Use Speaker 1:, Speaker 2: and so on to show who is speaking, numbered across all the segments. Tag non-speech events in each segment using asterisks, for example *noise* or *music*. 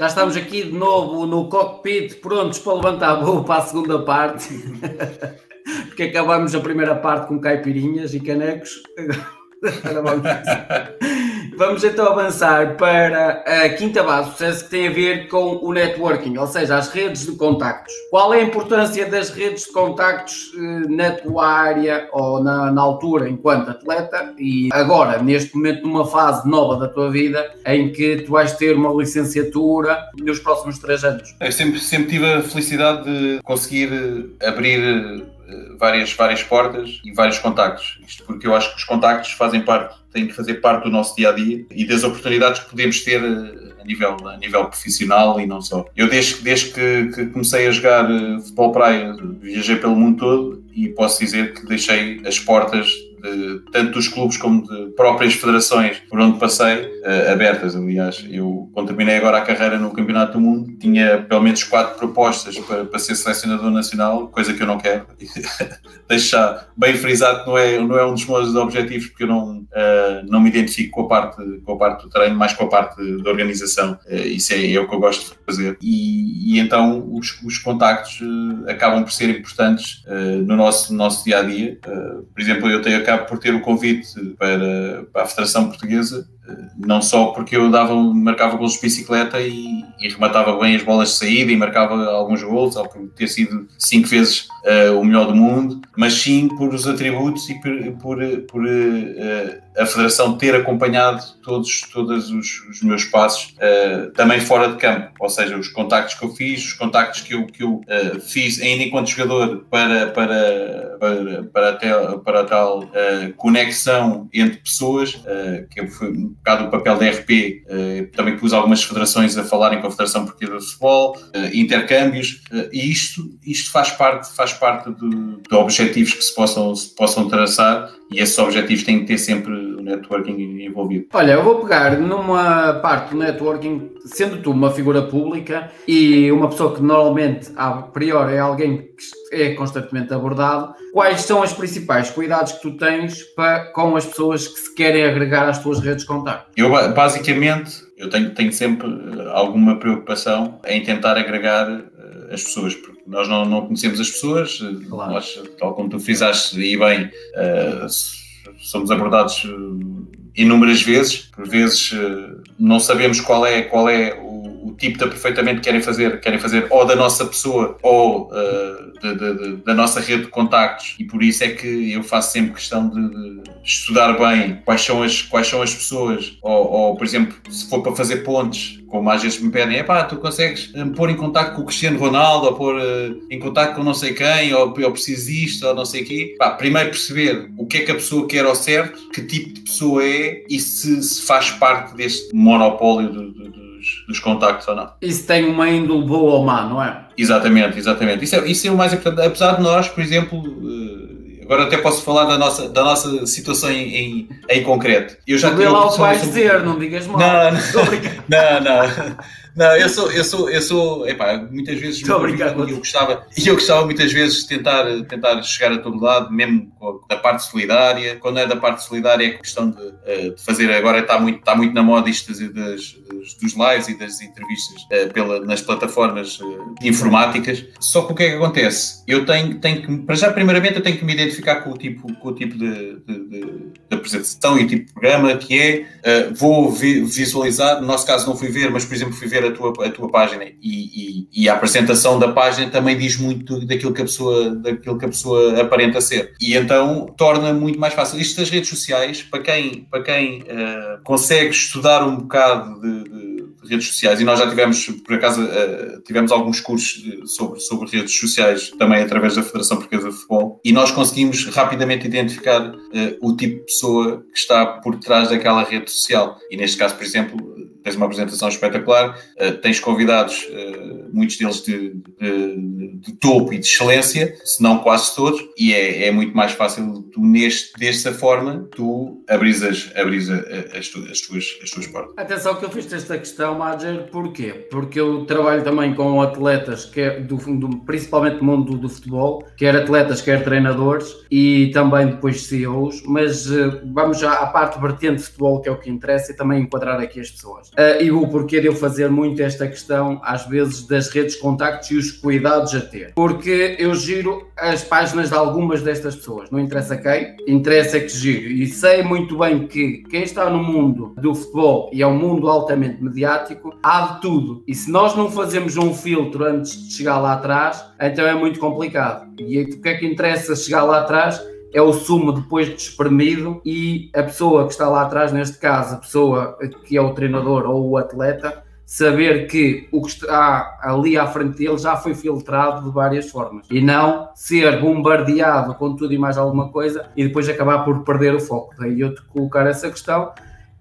Speaker 1: Já estamos aqui de novo no cockpit, prontos para levantar voo para a segunda parte. *laughs* Porque acabamos a primeira parte com caipirinhas e canecos. *laughs* Agora vamos. Vamos então avançar para a quinta base, sucesso que tem a ver com o networking, ou seja, as redes de contactos. Qual é a importância das redes de contactos eh, na tua área ou na, na altura enquanto atleta e agora, neste momento, numa fase nova da tua vida em que tu vais ter uma licenciatura nos próximos três anos?
Speaker 2: Eu sempre, sempre tive a felicidade de conseguir eh, abrir várias, várias portas e vários contactos. Isto porque eu acho que os contactos fazem parte tem que fazer parte do nosso dia a dia e das oportunidades que podemos ter eh, a nível, a nível profissional e não só. Eu, desde, desde que, que comecei a jogar eh, futebol praia, viajei pelo mundo todo e posso dizer que deixei as portas de, tanto dos clubes como de próprias federações por onde passei, uh, abertas. Aliás, eu, quando terminei agora a carreira no Campeonato do Mundo, tinha pelo menos quatro propostas para, para ser selecionador nacional, coisa que eu não quero. *laughs* Deixo já bem frisado que não é, não é um dos meus objetivos, porque eu não, uh, não me identifico com a, parte, com a parte do treino, mais com a parte da organização. Uh, isso é, é, o que eu gosto de fazer. E, e então os, os contactos acabam por ser importantes no nosso, no nosso dia a dia. por exemplo, eu tenho acabo por ter o convite para, para a Federação Portuguesa não só porque eu dava, marcava gols de bicicleta e, e, rematava bem as bolas de saída e marcava alguns gols, por ter sido cinco vezes uh, o melhor do mundo, mas sim por os atributos e por, por, por uh, a Federação ter acompanhado todos, todos os, os meus passos, uh, também fora de campo, ou seja, os contactos que eu fiz, os contactos que eu, que eu fiz ainda enquanto jogador para, para, para, para, a, para a tal conexão entre pessoas, que foi bocado o papel da RP, eh, também pus algumas federações a falarem com a Federação Portuguesa de Futebol, eh, intercâmbios, eh, e isto, isto faz parte, faz parte de, de objetivos que se possam, se possam traçar e esses objetivos têm que ter sempre o networking envolvido.
Speaker 1: Olha, eu vou pegar numa parte do networking, sendo tu uma figura pública e uma pessoa que normalmente, a priori, é alguém que é constantemente abordado, quais são as principais cuidados que tu tens para, com as pessoas que se querem agregar às tuas redes de contato?
Speaker 2: Eu, basicamente, eu tenho, tenho sempre eh, alguma preocupação em tentar agregar eh, as pessoas, porque nós não, não conhecemos as pessoas, eh, claro. nós, tal como tu frisaste e bem, uh, somos abordados inúmeras vezes, por vezes uh, não sabemos qual é, qual é o, tipo de aperfeitamento que querem fazer, querem fazer ou da nossa pessoa ou uh, de, de, da nossa rede de contactos. E por isso é que eu faço sempre questão de, de estudar bem quais são as, quais são as pessoas. Ou, ou, por exemplo, se for para fazer pontes como às vezes me pedem, é pá, tu consegues me pôr em contato com o Cristiano Ronaldo ou pôr uh, em contato com não sei quem ou eu preciso disto ou não sei o quê. Pá, primeiro perceber o que é que a pessoa quer ao certo que tipo de pessoa é e se, se faz parte deste monopólio de, de, dos, dos contactos ou não.
Speaker 1: Isso tem uma índole boa ou má, não é?
Speaker 2: Exatamente, exatamente. Isso é, isso é o mais importante. Apesar de nós, por exemplo, eh, agora até posso falar da nossa, da nossa situação em, em, em concreto.
Speaker 1: Eu já Vê lá o que vais dizer, não digas mal.
Speaker 2: Não, não, não, não. Não, eu sou, eu sou, eu sou, epá, muitas vezes
Speaker 1: Estou obrigado.
Speaker 2: eu gostava, e eu gostava muitas vezes de tentar, tentar chegar a todo lado, mesmo da parte solidária. Quando é da parte solidária é questão de, eh, de fazer, agora está muito, está muito na moda isto das, dos lives e das entrevistas eh, pela, nas plataformas eh, informáticas. Só que o que é que acontece? Eu tenho, tenho que, para já, primeiramente, eu tenho que me identificar com o tipo, com o tipo de, de, de, de apresentação e o tipo de programa que é. vou vi, visualizar, no nosso caso não fui ver, mas por exemplo fui ver ver a tua, a tua página e, e, e, a apresentação da página também diz muito daquilo que a pessoa, daquilo que a pessoa aparenta ser. E então torna muito mais fácil. Isto das redes sociais, para quem, para quem uh, consegue estudar um bocado de, de redes sociais e nós já tivemos, por acaso, uh, tivemos alguns cursos sobre, sobre redes sociais também através da Federação Portuguesa de Futebol e nós conseguimos rapidamente identificar uh, o tipo de pessoa que está por trás daquela rede social. E neste caso, por exemplo, tens uma apresentação espetacular, uh, tens convidados, muitos deles de, de, de topo e de excelência, se não quase todos, e é, é muito mais fácil tu, neste, desta forma, tu abris as, abris as, as, as, tuas, as tuas portas.
Speaker 1: Atenção que eu fiz esta questão, Madger, porquê? Porque eu trabalho também com atletas, que é do, do, principalmente do mundo do, futebol, quer atletas, quer treinadores, e também depois CEOs, mas uh, vamos já à parte vertente de futebol, que é o que interessa, e também enquadrar aqui as pessoas. Uh, e o porquê de eu fazer muito esta questão, às vezes, das redes de contactos e os cuidados a ter. Porque eu giro as páginas de algumas destas pessoas, não interessa quem, interessa que giro. E sei muito bem que quem está no mundo do futebol e é um mundo altamente mediático, há de tudo. E se nós não fazemos um filtro antes de chegar lá atrás, então é muito complicado. E o que é que interessa chegar lá atrás? É o sumo depois de espremido e a pessoa que está lá atrás, neste caso, a pessoa que é o treinador ou o atleta, saber que o que está ali à frente dele já foi filtrado de várias formas e não ser bombardeado com tudo e mais alguma coisa e depois acabar por perder o foco. Daí eu te colocar essa questão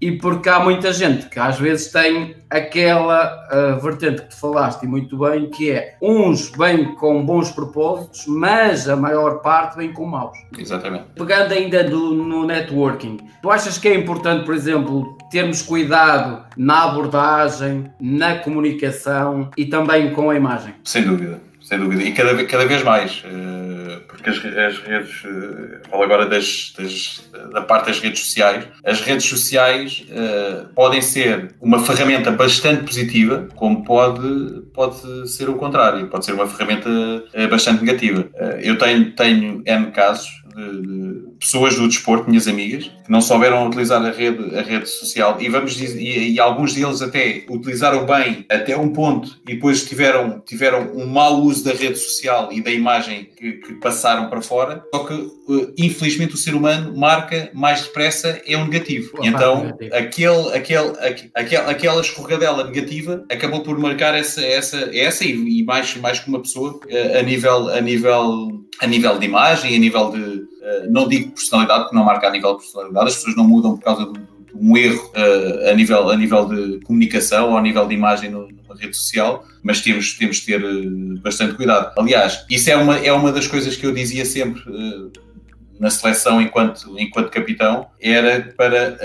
Speaker 1: e porque há muita gente que às vezes tem aquela uh, vertente que tu falaste e muito bem, que é uns vêm com bons propósitos, mas a maior parte vem com maus.
Speaker 2: Exatamente.
Speaker 1: Pegando ainda do, no networking, tu achas que é importante, por exemplo, termos cuidado na abordagem, na comunicação e também com a imagem?
Speaker 2: Sem dúvida, sem dúvida. E cada, cada vez mais. Uh porque as, as redes, uh, falo agora das, das, da parte das redes sociais, as redes sociais uh, podem ser uma ferramenta bastante positiva, como pode, pode ser o contrário, pode ser uma ferramenta uh, bastante negativa. eu tenho, tenho N casos de, de, pessoas do desporto, minhas amigas, que não souberam utilizar a rede, a rede social e vamos dizer, e, e, alguns deles até utilizaram bem até um ponto e depois tiveram, tiveram um mau uso da rede social e da imagem que, que passaram para fora. Só que, uh, infelizmente, o ser humano marca mais depressa é um negativo. Opa, então, negativo. Aquele, aquele, aquele, aquela escorregadela negativa acabou por marcar essa, essa, essa e, e mais, mais que uma pessoa uh, a nível, a nível a nível de imagem, a nível de, não digo personalidade, porque não marca a nível de personalidade, as pessoas não mudam por causa de, um erro uh, a, nível, a nível de comunicação ou a nível de imagem no, numa rede social, mas temos, temos de ter uh, bastante cuidado. Aliás, isso é uma, é uma das coisas que eu dizia sempre na seleção enquanto, enquanto capitão, era para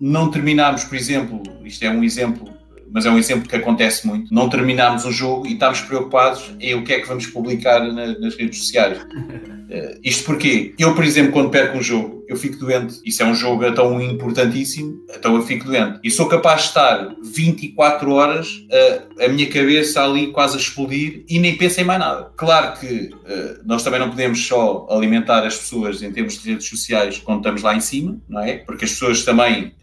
Speaker 2: não terminarmos, por exemplo, isto é um exemplo mas é um exemplo que acontece muito. Não terminamos um jogo e estamos preocupados em o que é que vamos publicar na, nas redes sociais. *laughs* Uh, isto porque eu, por exemplo, quando perco um jogo, eu fico doente. Isso é um jogo tão importantíssimo, então eu fico doente. E sou capaz de estar 24 horas uh, a minha cabeça ali quase a explodir e nem penso em mais nada. Claro que uh, nós também não podemos só alimentar as pessoas em termos de redes sociais quando estamos lá em cima, não é? Porque as pessoas também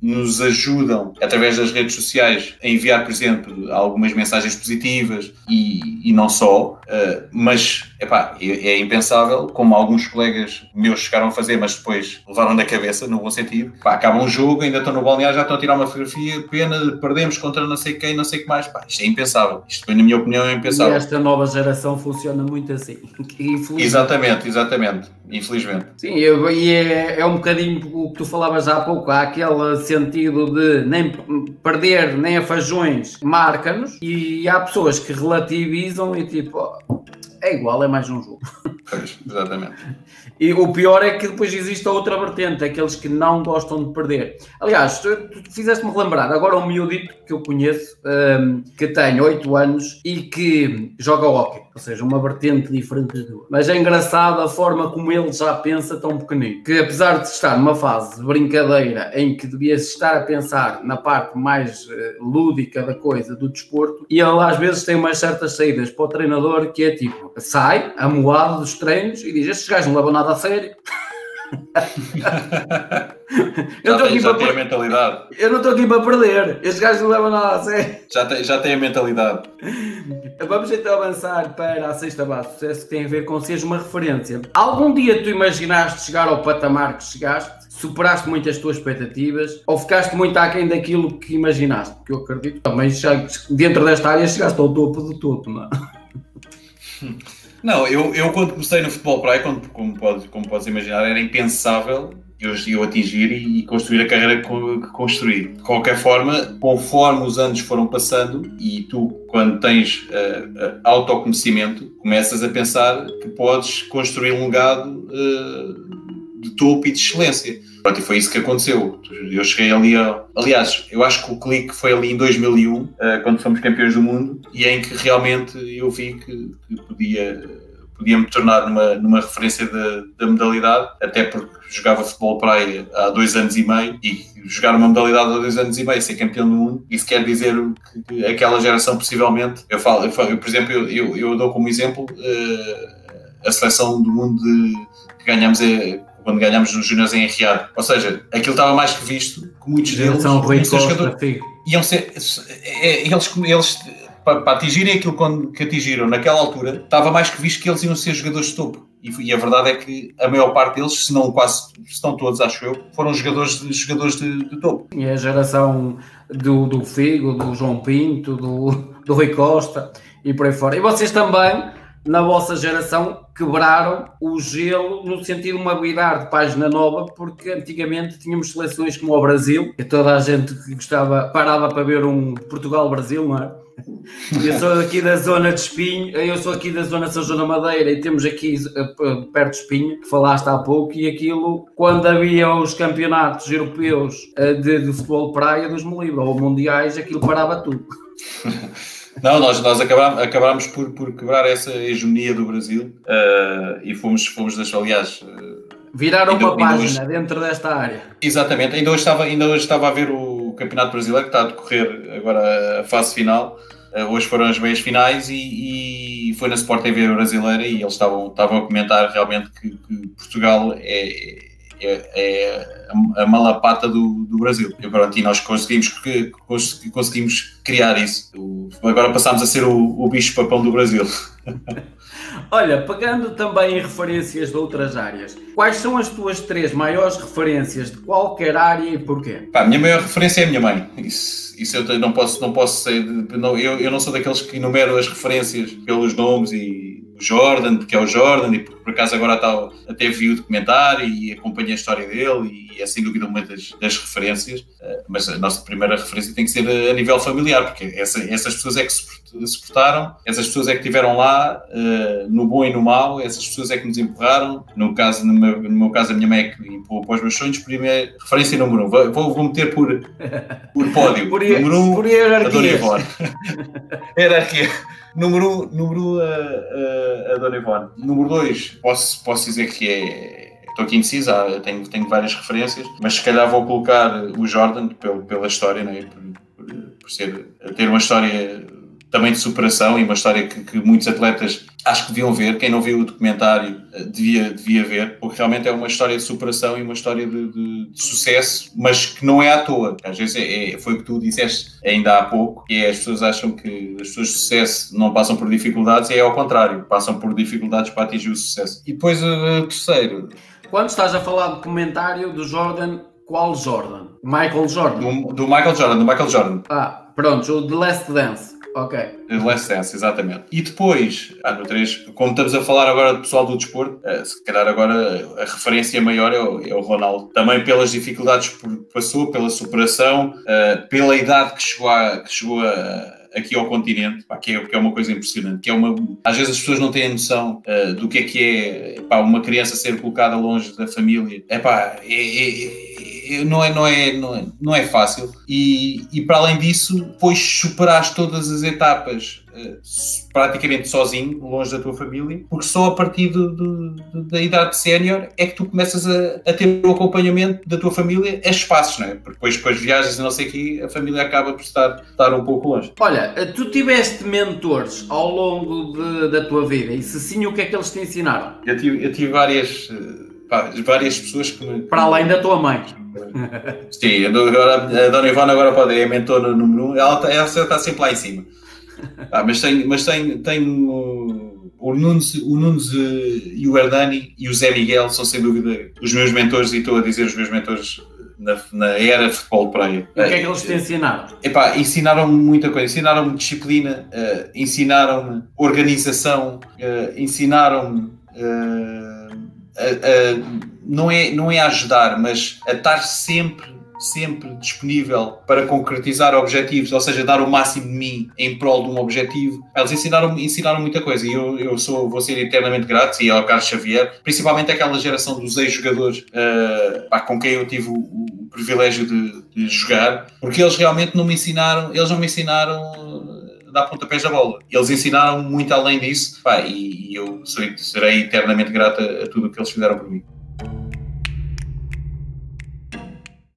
Speaker 2: nos ajudam através das redes sociais a enviar, por exemplo, algumas mensagens positivas e, e não só, mas epá, é, é impensável, como alguns colegas meus chegaram a fazer, mas depois levaram na cabeça, no bom sentido. Pá, acabam um jogo, ainda estão no balneário, já estão a tirar uma fotografia, pena, perdemos contra não sei quem, não sei o que mais. Pá, isto é impensável. Isto, na minha opinião, é impensável.
Speaker 1: E esta nova geração funciona muito assim. *laughs*
Speaker 2: Exatamente, exatamente. Infelizmente.
Speaker 1: Sim, e é, é um bocadinho o que tu falavas há pouco, há aquele sentido de nem perder nem a fajões marca-nos, e há pessoas que relativizam e tipo, é igual, é mais um jogo. *laughs*
Speaker 2: Pois, exatamente.
Speaker 1: E o pior é que depois existe a outra vertente, aqueles que não gostam de perder. Aliás, tu, tu fizeste-me relembrar, agora um miudito que eu conheço, um, que tem 8 anos e que joga hockey, ou seja, uma vertente diferente da. Mas é engraçado a forma como ele já pensa tão pequenino, que apesar de estar numa fase de brincadeira em que devias estar a pensar na parte mais uh, lúdica da coisa, do desporto, e ele às vezes tem umas certas saídas para o treinador que é tipo, sai, amoado treinos e diz, estes gajos não levam nada a sério. *laughs*
Speaker 2: eu já tem, já tem a mentalidade.
Speaker 1: Eu não estou aqui para perder. Estes gajos não levam nada a sério.
Speaker 2: Já tem, já tem a mentalidade. *laughs*
Speaker 1: Vamos então avançar para a sexta base sucesso que tem a ver com seres uma referência. Algum dia tu imaginaste chegar ao patamar que chegaste? Superaste muito as tuas expectativas ou ficaste muito aquém daquilo que imaginaste? Porque eu acredito também já dentro desta área chegaste ao topo do topo, não é? *laughs*
Speaker 2: Não, eu, eu quando comecei no futebol praia, como, como, podes, como podes imaginar, era impensável eu, eu atingir e, construir a carreira que construir. De qualquer forma, conforme os anos foram passando e tu, quando tens uh, autoconhecimento, começas a pensar que podes construir um legado uh, de topo e de excelência. Pronto, e foi isso que aconteceu. Eu cheguei ali a... Aliás, eu acho que o clique foi ali em 2001, quando fomos campeões do mundo, e em que realmente eu vi que, que podia podia me tornar numa, numa referência da modalidade, até porque jogava futebol praia há dois anos e meio e jogar uma modalidade há dois anos e meio, ser campeão do mundo, isso quer dizer que aquela geração possivelmente, eu falo, eu, falo, eu por exemplo, eu, eu, eu, dou como exemplo uh, a seleção do mundo de, que ganhamos é, quando ganhamos nos Júniors em Riad. Ou seja, aquilo estava mais que visto que muitos deles
Speaker 1: são iam ser jogadores,
Speaker 2: iam ser, é, eles, eles para, para atingirem aquilo que atingiram naquela altura, estava mais que visto que eles iam ser jogadores de topo. E, e, a verdade é que a maior parte deles, se não quase, estão todos, acho eu, foram jogadores de, jogadores de, de topo.
Speaker 1: E a geração do, do Figo, do João Pinto, do, do Rui Costa e por aí fora. E vocês também, na vossa geração, quebraram o gelo no sentido de uma virar de página nova, porque antigamente tínhamos seleções como o Brasil, que toda a gente gostava, parava para ver um Portugal-Brasil, não é? Eu sou aqui da zona de Espinho, eu sou aqui da zona São João da Madeira e temos aqui eh, perto de Espinho, que falaste há pouco, e aquilo, quando havia os campeonatos europeus eh, de, de futebol praia dos Moliba ou mundiais, aquilo parava tudo. *laughs*
Speaker 2: Não, nós, nós acabámos, acabámos por, por quebrar essa hegemonia do Brasil uh, e fomos, fomos aliás. Uh,
Speaker 1: Viraram ainda, uma página hoje, dentro desta área.
Speaker 2: Exatamente, ainda hoje, estava, ainda hoje estava a ver o Campeonato Brasileiro que está a decorrer agora a fase final. Uh, hoje foram as meias finais e, e, foi na Sport TV brasileira e eles estavam, estavam a comentar realmente que, que Portugal é, é, é a, a malapata do, do Brasil. E, pronto, e nós conseguimos, conseguimos criar isso. Agora passámos a ser o, o bicho-papão do Brasil. *laughs*
Speaker 1: Olha, pegando também em referências de outras áreas, quais são as tuas três maiores referências de qualquer área e porquê?
Speaker 2: Pá, a minha maior referência é a minha mãe. Isso, isso eu não posso, não posso ser. Não, eu, eu não sou daqueles que enumero as referências pelos nomes e o Jordan, porque é o Jordan, e por, por acaso agora está, até vi o documentário e acompanhei a história dele e é sem dúvida uma das, das referências, uh, mas a nossa primeira referência tem que ser a, a nível familiar, porque essa, essas pessoas é que se portaram, essas pessoas é que estiveram lá, uh, no bom e no mau, essas pessoas é que nos empurraram, no, caso, no, meu, no meu caso a minha mãe é que empurrou para os meus sonhos, primeira referência número um, vou, vou meter por, por *laughs* pódio,
Speaker 1: por,
Speaker 2: número um,
Speaker 1: por hierarquia. a Dona
Speaker 2: Ivone. *laughs* hierarquia. Número 1, um, número, uh, uh, a Dona Ivone. Número 2, posso, posso dizer que é. Estou aqui indeciso, tenho, tenho várias referências, mas se calhar vou colocar o Jordan pelo, pela história, né? por, por, por ser, ter uma história também de superação e uma história que, que, muitos atletas acho que deviam ver. Quem não viu o documentário eh, devia, devia ver, porque realmente é uma história de superação e uma história de, de, de sucesso, mas que não é à toa. Às vezes é, é, foi o que tu disseste ainda há pouco, que é as pessoas acham que as pessoas de sucesso não passam por dificuldades, e é ao contrário, passam por dificuldades para atingir o sucesso. E depois, uh, terceiro.
Speaker 1: Quando estás a falar do comentário do Jordan, qual Jordan? Michael Jordan?
Speaker 2: Do, do Michael Jordan, do Michael Jordan.
Speaker 1: Ah, pronto, o The Last Dance. Ok.
Speaker 2: Last Dance, exatamente. E depois, ah, no 3, como estamos a falar agora do pessoal do desporto, uh, se calhar agora a referência maior é o, é o Ronaldo. Também pelas dificuldades que passou, pela superação, uh, pela idade que chegou, a, que chegou a, aqui ao continente, pá, que, é, que, é, uma coisa impressionante, que é uma... Às vezes as pessoas não têm noção uh, do que é que é pá, uma criança ser colocada longe da família. Epá, é, é, é não é, não é, não é, não é fácil. E, e para além disso, depois superaste todas as etapas uh, praticamente sozinho, longe da tua família, porque só a partir do, do, da idade sénior é que tu começas a, a, ter o acompanhamento da tua família a espaços, não é? Porque depois, depois viagens e não sei o quê, a família acaba por estar, estar um pouco longe.
Speaker 1: Olha, eh, tu tiveste mentores ao longo de, da tua vida e se sim, o que é que eles te ensinaram?
Speaker 2: Eu tive, eu tive várias. Uh, várias pessoas que me.
Speaker 1: Para além da tua mãe. *laughs*
Speaker 2: Sim, agora, a Dona Ivana agora pode, é a mentora número um, ela, está, ela está sempre lá em cima. *laughs* Ah, mas tem, mas tem, tem o, o, Nunes, o Nunes eh, e o Hernani e o Zé Miguel são sem dúvida os meus mentores e estou a dizer os meus mentores na, na era futebol de praia.
Speaker 1: E o que é que eles te ensinaram?
Speaker 2: Epá, ensinaram-me muita coisa, ensinaram-me disciplina, uh, ensinaram-me organização, uh, ensinaram-me uh, a, a não é, não é ajudar, mas a estar sempre sempre disponível para concretizar objetivos, ou seja, dar o máximo de mim em prol de um objetivo. Eles ensinaram, ensinaram muita coisa e eu, eu sou, vou ser eternamente grato e ao Carlos Xavier, principalmente aquela geração dos ex-jogadores uh, com quem eu tive o, o privilégio de, de, jogar, porque eles realmente não me ensinaram, eles não me ensinaram a dar pontapés da bola. Eles ensinaram muito além disso pá, e, eu serei eternamente grato a, a tudo o que eles fizeram por mim.